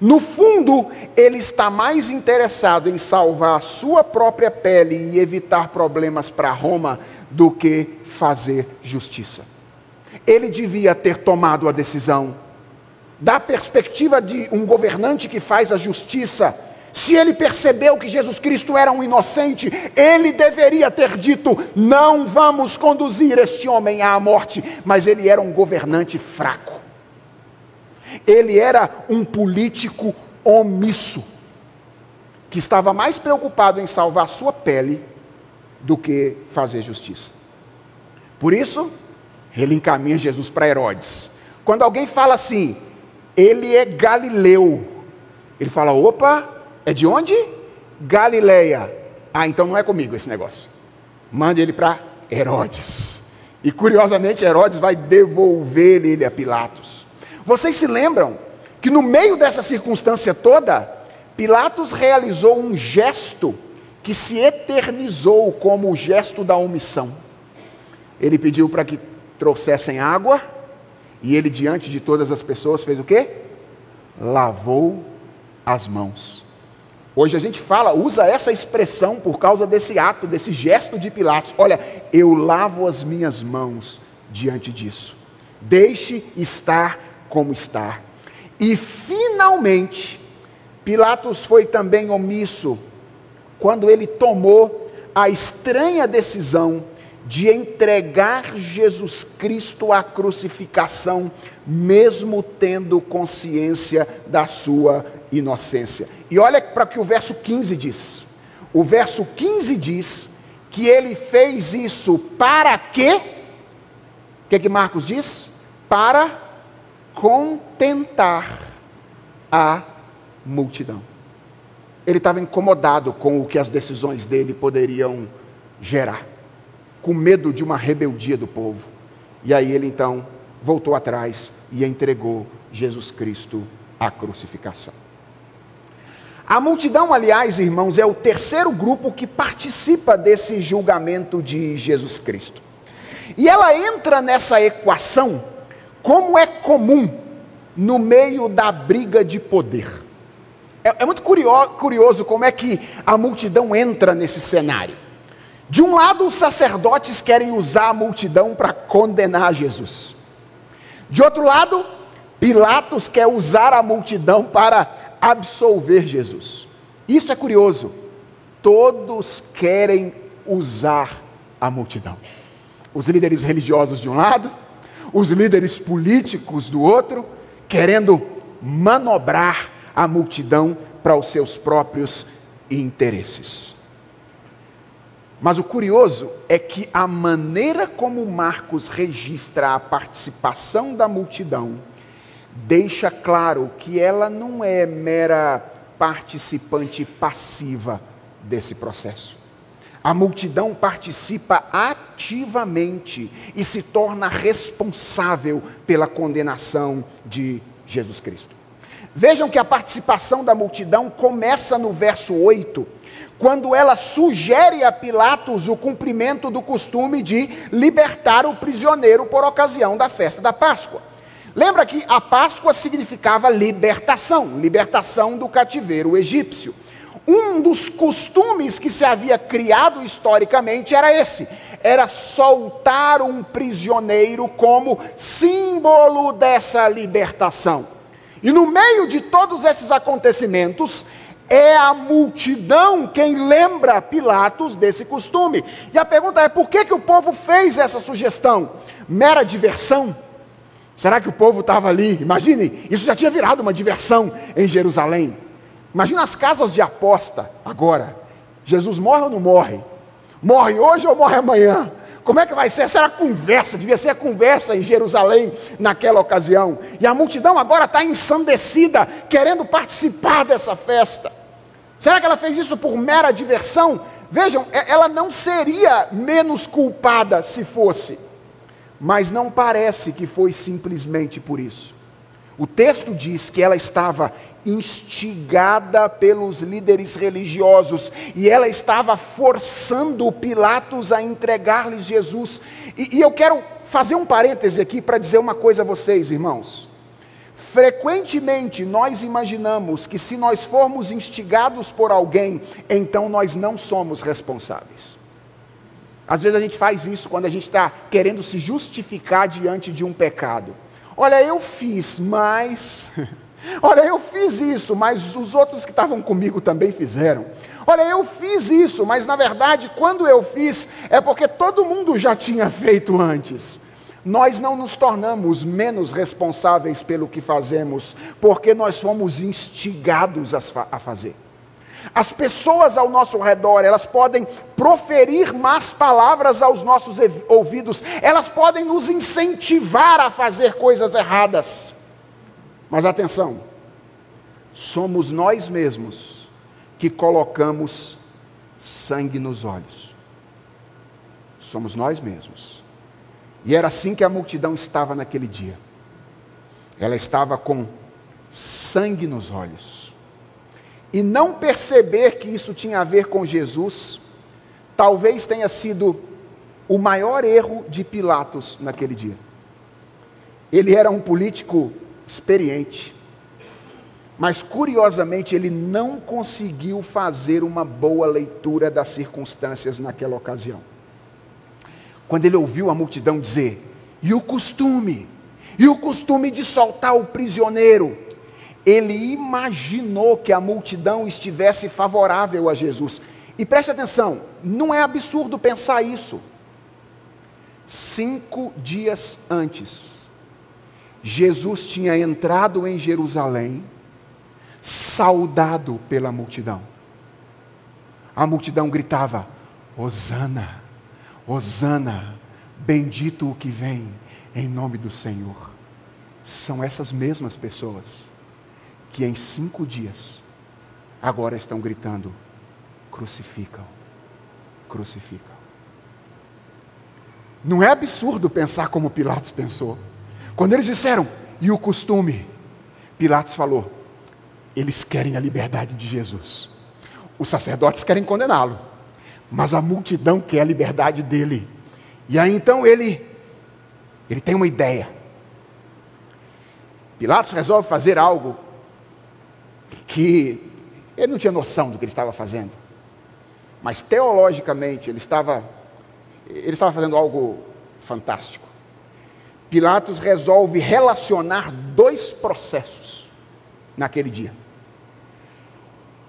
No fundo, ele está mais interessado em salvar a sua própria pele e evitar problemas para Roma do que fazer justiça. Ele devia ter tomado a decisão. Da perspectiva de um governante que faz a justiça, se ele percebeu que Jesus Cristo era um inocente, ele deveria ter dito: não vamos conduzir este homem à morte. Mas ele era um governante fraco, ele era um político omisso, que estava mais preocupado em salvar sua pele do que fazer justiça. Por isso, ele encaminha Jesus para Herodes. Quando alguém fala assim, ele é galileu, ele fala: opa, é de onde? Galileia. Ah, então não é comigo esse negócio. Mande ele para Herodes. E curiosamente, Herodes vai devolver ele a Pilatos. Vocês se lembram que no meio dessa circunstância toda, Pilatos realizou um gesto que se eternizou como o gesto da omissão. Ele pediu para que trouxessem água, e ele, diante de todas as pessoas, fez o quê? Lavou as mãos. Hoje a gente fala, usa essa expressão por causa desse ato, desse gesto de Pilatos. Olha, eu lavo as minhas mãos diante disso. Deixe estar como está. E finalmente, Pilatos foi também omisso quando ele tomou a estranha decisão de entregar Jesus Cristo à crucificação, mesmo tendo consciência da sua inocência. E olha para o que o verso 15 diz. O verso 15 diz que ele fez isso para quê? O que, que Marcos diz? Para contentar a multidão. Ele estava incomodado com o que as decisões dele poderiam gerar, com medo de uma rebeldia do povo. E aí ele então voltou atrás e entregou Jesus Cristo à crucificação. A multidão, aliás, irmãos, é o terceiro grupo que participa desse julgamento de Jesus Cristo. E ela entra nessa equação como é comum no meio da briga de poder. É, é muito curioso, curioso como é que a multidão entra nesse cenário. De um lado, os sacerdotes querem usar a multidão para condenar Jesus. De outro lado, Pilatos quer usar a multidão para absolver Jesus. Isso é curioso. Todos querem usar a multidão. Os líderes religiosos de um lado, os líderes políticos do outro, querendo manobrar a multidão para os seus próprios interesses. Mas o curioso é que a maneira como Marcos registra a participação da multidão deixa claro que ela não é mera participante passiva desse processo. A multidão participa ativamente e se torna responsável pela condenação de Jesus Cristo. Vejam que a participação da multidão começa no verso 8, quando ela sugere a Pilatos o cumprimento do costume de libertar o prisioneiro por ocasião da festa da Páscoa. Lembra que a Páscoa significava libertação, libertação do cativeiro egípcio. Um dos costumes que se havia criado historicamente era esse: era soltar um prisioneiro como símbolo dessa libertação. E no meio de todos esses acontecimentos, é a multidão quem lembra Pilatos desse costume. E a pergunta é: por que, que o povo fez essa sugestão? Mera diversão? Será que o povo estava ali? Imagine, isso já tinha virado uma diversão em Jerusalém. Imagina as casas de aposta agora. Jesus morre ou não morre? Morre hoje ou morre amanhã? Como é que vai ser? Será conversa? Devia ser a conversa em Jerusalém naquela ocasião. E a multidão agora está ensandecida, querendo participar dessa festa. Será que ela fez isso por mera diversão? Vejam, ela não seria menos culpada se fosse. Mas não parece que foi simplesmente por isso. O texto diz que ela estava instigada pelos líderes religiosos e ela estava forçando Pilatos a entregar-lhe Jesus. E, e eu quero fazer um parêntese aqui para dizer uma coisa a vocês, irmãos. Frequentemente nós imaginamos que se nós formos instigados por alguém, então nós não somos responsáveis. Às vezes a gente faz isso quando a gente está querendo se justificar diante de um pecado. Olha, eu fiz, mas. Olha, eu fiz isso, mas os outros que estavam comigo também fizeram. Olha, eu fiz isso, mas na verdade, quando eu fiz, é porque todo mundo já tinha feito antes. Nós não nos tornamos menos responsáveis pelo que fazemos, porque nós fomos instigados a fazer. As pessoas ao nosso redor, elas podem proferir más palavras aos nossos ouvidos, elas podem nos incentivar a fazer coisas erradas. Mas atenção, somos nós mesmos que colocamos sangue nos olhos. Somos nós mesmos. E era assim que a multidão estava naquele dia. Ela estava com sangue nos olhos e não perceber que isso tinha a ver com Jesus, talvez tenha sido o maior erro de Pilatos naquele dia. Ele era um político experiente, mas curiosamente ele não conseguiu fazer uma boa leitura das circunstâncias naquela ocasião. Quando ele ouviu a multidão dizer, e o costume, e o costume de soltar o prisioneiro, ele imaginou que a multidão estivesse favorável a Jesus. E preste atenção, não é absurdo pensar isso. Cinco dias antes, Jesus tinha entrado em Jerusalém, saudado pela multidão. A multidão gritava: Hosana, Hosana, bendito o que vem em nome do Senhor. São essas mesmas pessoas que em cinco dias agora estão gritando: crucificam, crucificam. Não é absurdo pensar como Pilatos pensou. Quando eles disseram, e o costume? Pilatos falou: eles querem a liberdade de Jesus. Os sacerdotes querem condená-lo, mas a multidão quer a liberdade dele. E aí então ele ele tem uma ideia. Pilatos resolve fazer algo que ele não tinha noção do que ele estava fazendo. Mas teologicamente ele estava ele estava fazendo algo fantástico. Pilatos resolve relacionar dois processos naquele dia.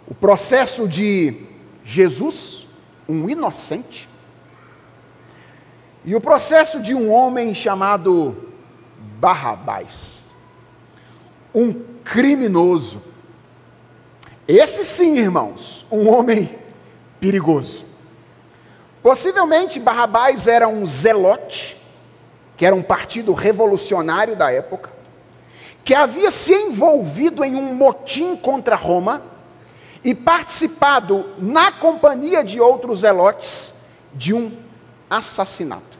O processo de Jesus, um inocente, e o processo de um homem chamado Barrabás, um criminoso. Esse sim, irmãos, um homem perigoso. Possivelmente Barrabás era um zelote, que era um partido revolucionário da época, que havia se envolvido em um motim contra Roma e participado, na companhia de outros zelotes, de um assassinato.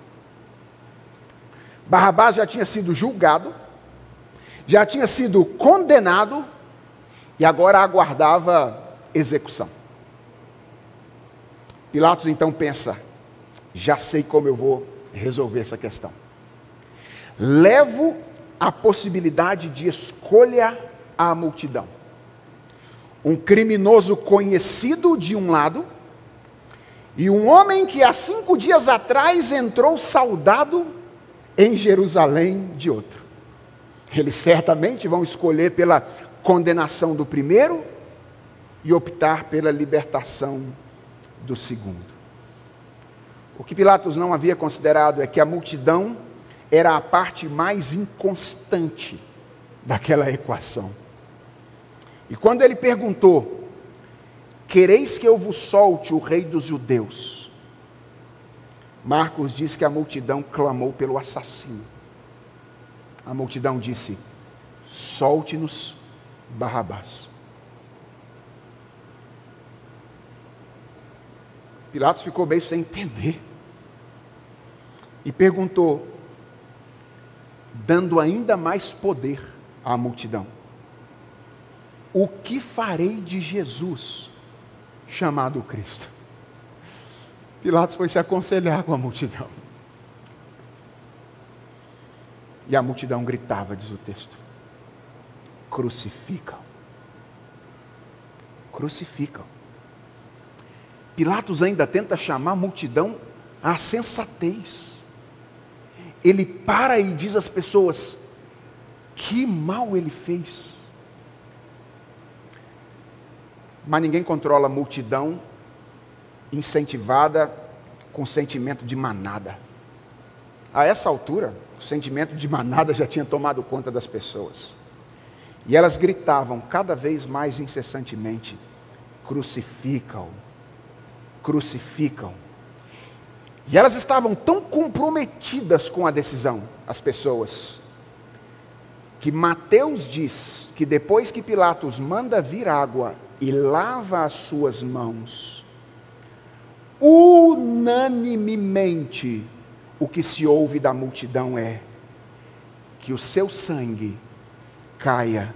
Barrabás já tinha sido julgado, já tinha sido condenado e agora aguardava execução. Pilatos então pensa: já sei como eu vou resolver essa questão. Levo a possibilidade de escolha à multidão. Um criminoso conhecido de um lado, e um homem que há cinco dias atrás entrou saudado em Jerusalém de outro. Eles certamente vão escolher pela condenação do primeiro e optar pela libertação do segundo. O que Pilatos não havia considerado é que a multidão era a parte mais inconstante daquela equação. E quando ele perguntou: Quereis que eu vos solte o rei dos judeus? Marcos diz que a multidão clamou pelo assassino. A multidão disse: Solte-nos Barrabás. Pilatos ficou meio sem entender. E perguntou, dando ainda mais poder à multidão: O que farei de Jesus, chamado Cristo? Pilatos foi se aconselhar com a multidão. E a multidão gritava, diz o texto: Crucificam. Crucificam. Pilatos ainda tenta chamar a multidão à sensatez. Ele para e diz às pessoas: que mal ele fez. Mas ninguém controla a multidão incentivada com sentimento de manada. A essa altura, o sentimento de manada já tinha tomado conta das pessoas. E elas gritavam cada vez mais incessantemente: crucificam, crucificam. E elas estavam tão comprometidas com a decisão, as pessoas, que Mateus diz que depois que Pilatos manda vir água e lava as suas mãos, unanimemente o que se ouve da multidão é que o seu sangue caia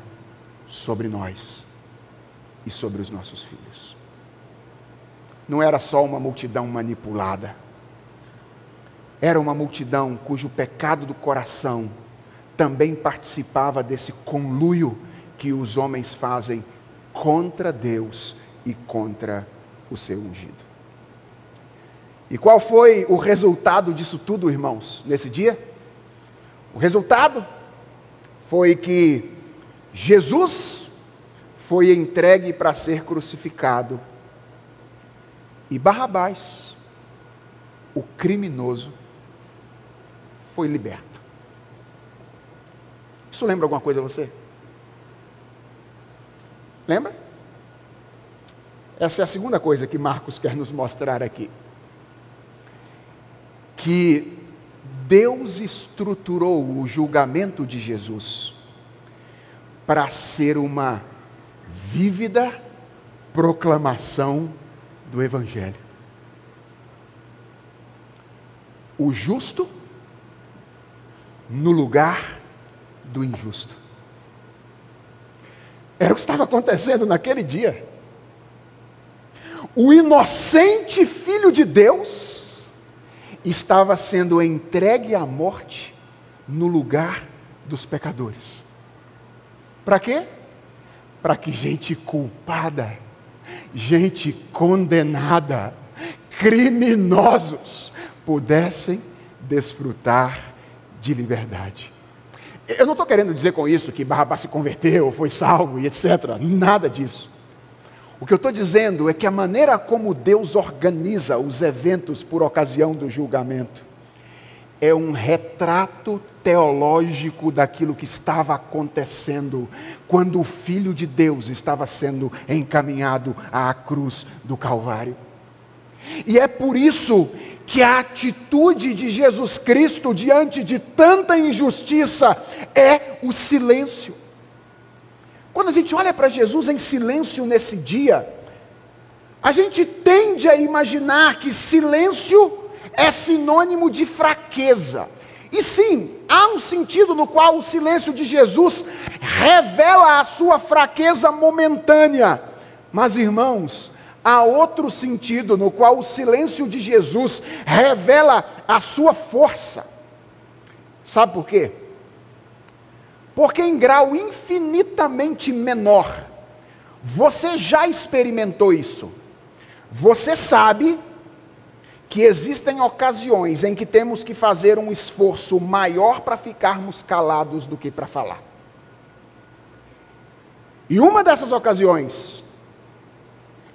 sobre nós e sobre os nossos filhos não era só uma multidão manipulada. Era uma multidão cujo pecado do coração também participava desse conluio que os homens fazem contra Deus e contra o seu ungido. E qual foi o resultado disso tudo, irmãos, nesse dia? O resultado foi que Jesus foi entregue para ser crucificado e Barrabás, o criminoso, foi liberto. Isso lembra alguma coisa a você? Lembra? Essa é a segunda coisa que Marcos quer nos mostrar aqui. Que Deus estruturou o julgamento de Jesus para ser uma vívida proclamação do Evangelho. O justo no lugar do injusto. Era o que estava acontecendo naquele dia. O inocente filho de Deus estava sendo entregue à morte no lugar dos pecadores. Para quê? Para que gente culpada, gente condenada, criminosos pudessem desfrutar de liberdade. Eu não estou querendo dizer com isso que Barrabás se converteu, foi salvo e etc. Nada disso. O que eu estou dizendo é que a maneira como Deus organiza os eventos por ocasião do julgamento é um retrato teológico daquilo que estava acontecendo quando o Filho de Deus estava sendo encaminhado à cruz do Calvário. E é por isso que a atitude de Jesus Cristo diante de tanta injustiça é o silêncio. Quando a gente olha para Jesus em silêncio nesse dia, a gente tende a imaginar que silêncio é sinônimo de fraqueza. E sim, há um sentido no qual o silêncio de Jesus revela a sua fraqueza momentânea. Mas, irmãos, há outro sentido no qual o silêncio de Jesus revela a sua força. Sabe por quê? Porque em grau infinitamente menor, você já experimentou isso. Você sabe que existem ocasiões em que temos que fazer um esforço maior para ficarmos calados do que para falar. E uma dessas ocasiões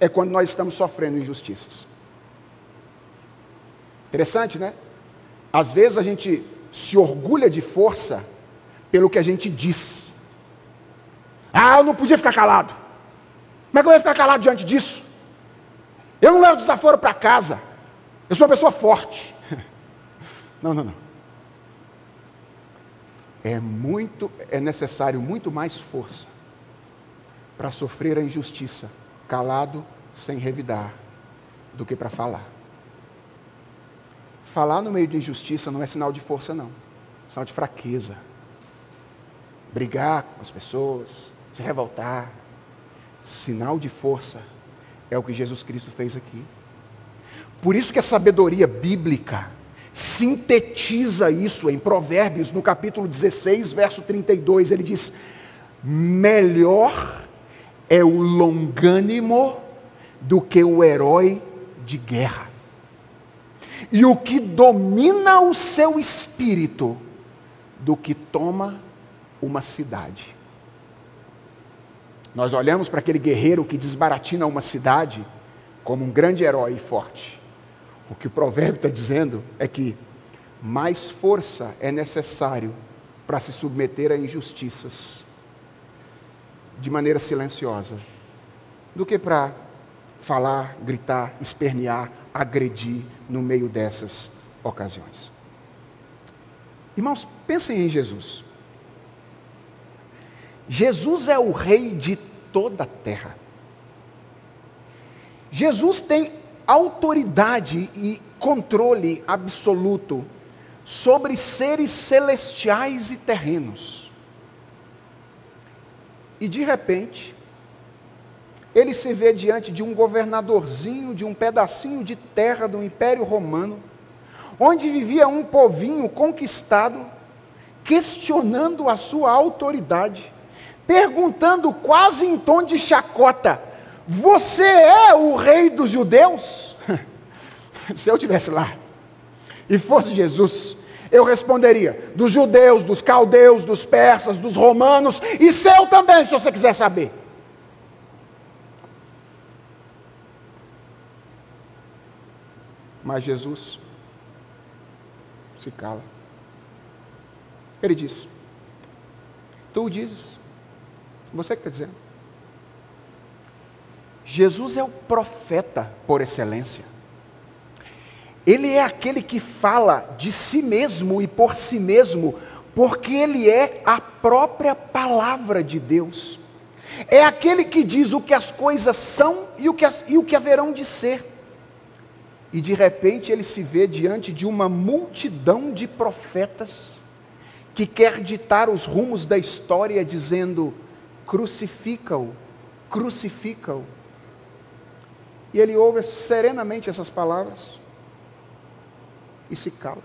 é quando nós estamos sofrendo injustiças. Interessante, né? Às vezes a gente se orgulha de força pelo que a gente diz. Ah, eu não podia ficar calado. Como é que eu ia ficar calado diante disso? Eu não levo desaforo para casa. Eu sou uma pessoa forte. Não, não, não. É muito, é necessário muito mais força para sofrer a injustiça calado, sem revidar, do que para falar. Falar no meio de injustiça não é sinal de força, não. É sinal de fraqueza. Brigar com as pessoas, se revoltar. Sinal de força é o que Jesus Cristo fez aqui. Por isso que a sabedoria bíblica sintetiza isso em Provérbios, no capítulo 16, verso 32. Ele diz: Melhor é o longânimo do que o herói de guerra. E o que domina o seu espírito do que toma uma cidade. Nós olhamos para aquele guerreiro que desbaratina uma cidade como um grande herói forte. O que o provérbio está dizendo é que mais força é necessário para se submeter a injustiças de maneira silenciosa, do que para falar, gritar, espernear, agredir no meio dessas ocasiões. Irmãos, pensem em Jesus. Jesus é o rei de toda a terra. Jesus tem autoridade e controle absoluto sobre seres celestiais e terrenos. E de repente, ele se vê diante de um governadorzinho, de um pedacinho de terra do Império Romano, onde vivia um povinho conquistado, questionando a sua autoridade, perguntando quase em tom de chacota: Você é o rei dos judeus? se eu tivesse lá e fosse Jesus, eu responderia: dos judeus, dos caldeus, dos persas, dos romanos e seu também, se você quiser saber. Mas Jesus se cala. Ele diz: Tu dizes, você que está dizendo. Jesus é o profeta por excelência. Ele é aquele que fala de si mesmo e por si mesmo, porque ele é a própria palavra de Deus. É aquele que diz o que as coisas são e o que, as, e o que haverão de ser. E de repente ele se vê diante de uma multidão de profetas que quer ditar os rumos da história, dizendo: crucifica-o, crucifica-o. E ele ouve serenamente essas palavras e se cala.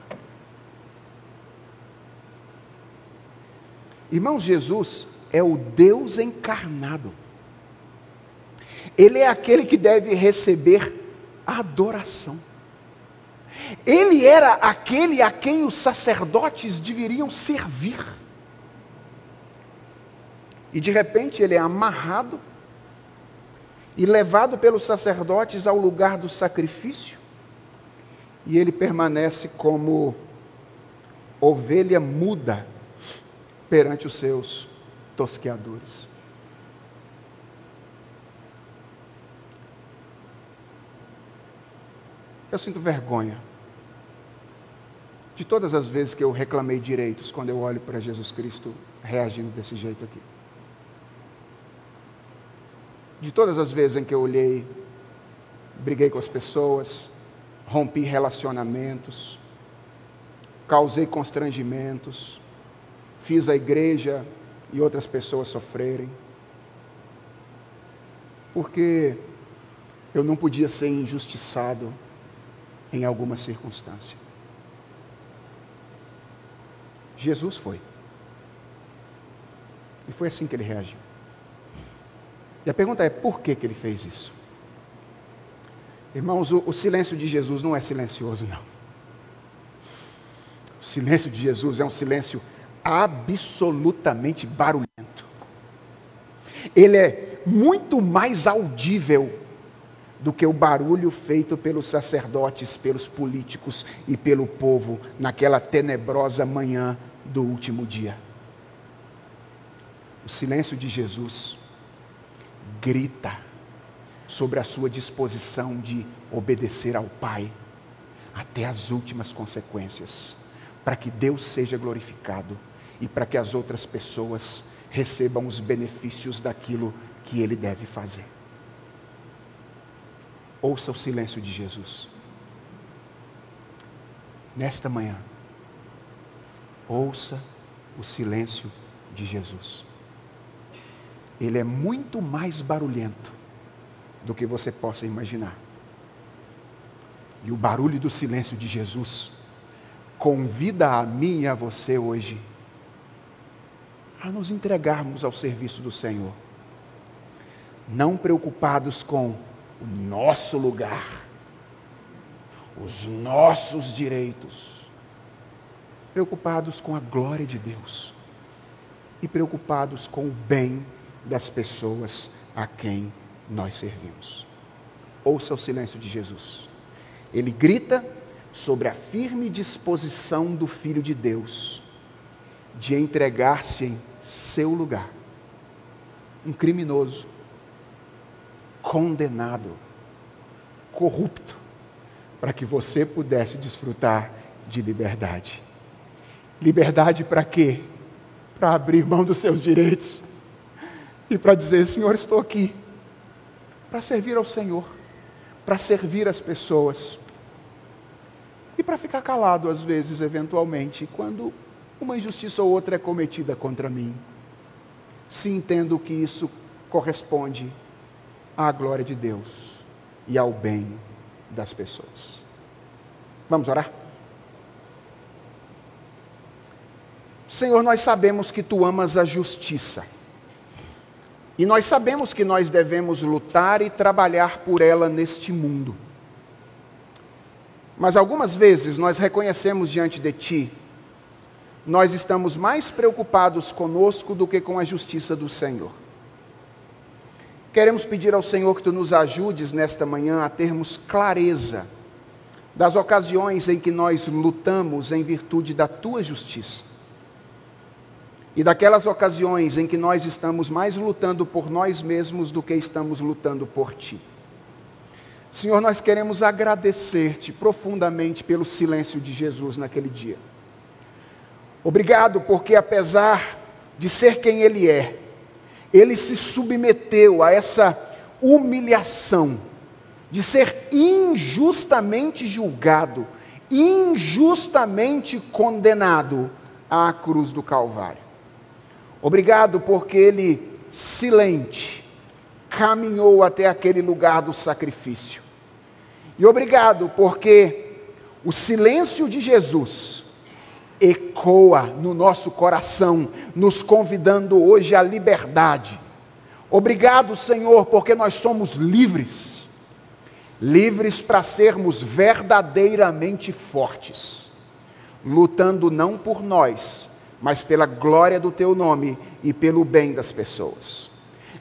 Irmãos, Jesus é o Deus encarnado. Ele é aquele que deve receber adoração. Ele era aquele a quem os sacerdotes deveriam servir. E de repente ele é amarrado e levado pelos sacerdotes ao lugar do sacrifício, e ele permanece como ovelha muda perante os seus tosqueadores. Eu sinto vergonha de todas as vezes que eu reclamei direitos quando eu olho para Jesus Cristo reagindo desse jeito aqui. De todas as vezes em que eu olhei, briguei com as pessoas, rompi relacionamentos, causei constrangimentos, fiz a igreja e outras pessoas sofrerem. Porque eu não podia ser injustiçado em alguma circunstância. Jesus foi. E foi assim que ele reagiu. E a pergunta é: por que, que ele fez isso? Irmãos, o, o silêncio de Jesus não é silencioso, não. O silêncio de Jesus é um silêncio absolutamente barulhento. Ele é muito mais audível do que o barulho feito pelos sacerdotes, pelos políticos e pelo povo naquela tenebrosa manhã do último dia. O silêncio de Jesus grita sobre a sua disposição de obedecer ao Pai até as últimas consequências, para que Deus seja glorificado e para que as outras pessoas recebam os benefícios daquilo que ele deve fazer. Ouça o silêncio de Jesus. Nesta manhã, ouça o silêncio de Jesus. Ele é muito mais barulhento do que você possa imaginar. E o barulho do silêncio de Jesus convida a mim e a você hoje a nos entregarmos ao serviço do Senhor, não preocupados com o nosso lugar, os nossos direitos, preocupados com a glória de Deus e preocupados com o bem das pessoas a quem nós servimos. Ouça o silêncio de Jesus. Ele grita sobre a firme disposição do Filho de Deus de entregar-se em seu lugar. Um criminoso, condenado, corrupto, para que você pudesse desfrutar de liberdade. Liberdade para quê? Para abrir mão dos seus direitos e para dizer: Senhor, estou aqui para servir ao Senhor, para servir as pessoas e para ficar calado às vezes, eventualmente, quando uma injustiça ou outra é cometida contra mim, se entendo que isso corresponde à glória de Deus e ao bem das pessoas. Vamos orar? Senhor, nós sabemos que tu amas a justiça. E nós sabemos que nós devemos lutar e trabalhar por ela neste mundo. Mas algumas vezes nós reconhecemos diante de Ti, nós estamos mais preocupados conosco do que com a justiça do Senhor. Queremos pedir ao Senhor que Tu nos ajudes nesta manhã a termos clareza das ocasiões em que nós lutamos em virtude da Tua justiça e daquelas ocasiões em que nós estamos mais lutando por nós mesmos do que estamos lutando por Ti. Senhor, nós queremos agradecer-te profundamente pelo silêncio de Jesus naquele dia. Obrigado, porque apesar de ser quem Ele é, Ele se submeteu a essa humilhação de ser injustamente julgado, injustamente condenado à cruz do Calvário. Obrigado porque ele silente, caminhou até aquele lugar do sacrifício. E obrigado, porque o silêncio de Jesus ecoa no nosso coração, nos convidando hoje à liberdade. Obrigado, Senhor, porque nós somos livres, livres para sermos verdadeiramente fortes, lutando não por nós, mas pela glória do Teu nome e pelo bem das pessoas.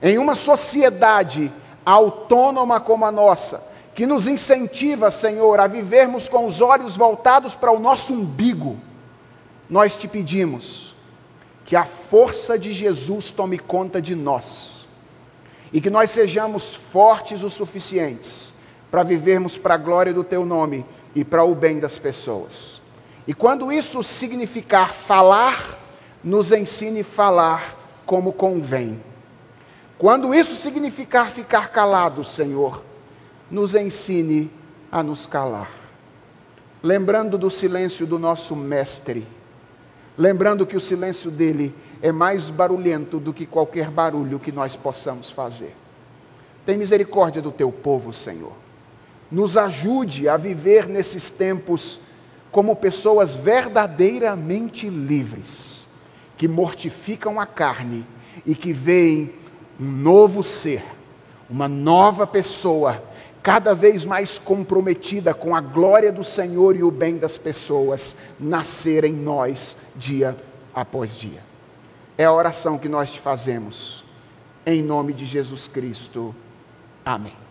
Em uma sociedade autônoma como a nossa, que nos incentiva, Senhor, a vivermos com os olhos voltados para o nosso umbigo, nós te pedimos que a força de Jesus tome conta de nós e que nós sejamos fortes o suficientes para vivermos para a glória do teu nome e para o bem das pessoas. E quando isso significar falar, nos ensine falar como convém. Quando isso significar ficar calado, Senhor, nos ensine a nos calar. Lembrando do silêncio do nosso Mestre, lembrando que o silêncio dele é mais barulhento do que qualquer barulho que nós possamos fazer. Tem misericórdia do teu povo, Senhor. Nos ajude a viver nesses tempos como pessoas verdadeiramente livres, que mortificam a carne e que veem um novo ser, uma nova pessoa cada vez mais comprometida com a glória do Senhor e o bem das pessoas, nascer em nós dia após dia. É a oração que nós te fazemos, em nome de Jesus Cristo. Amém.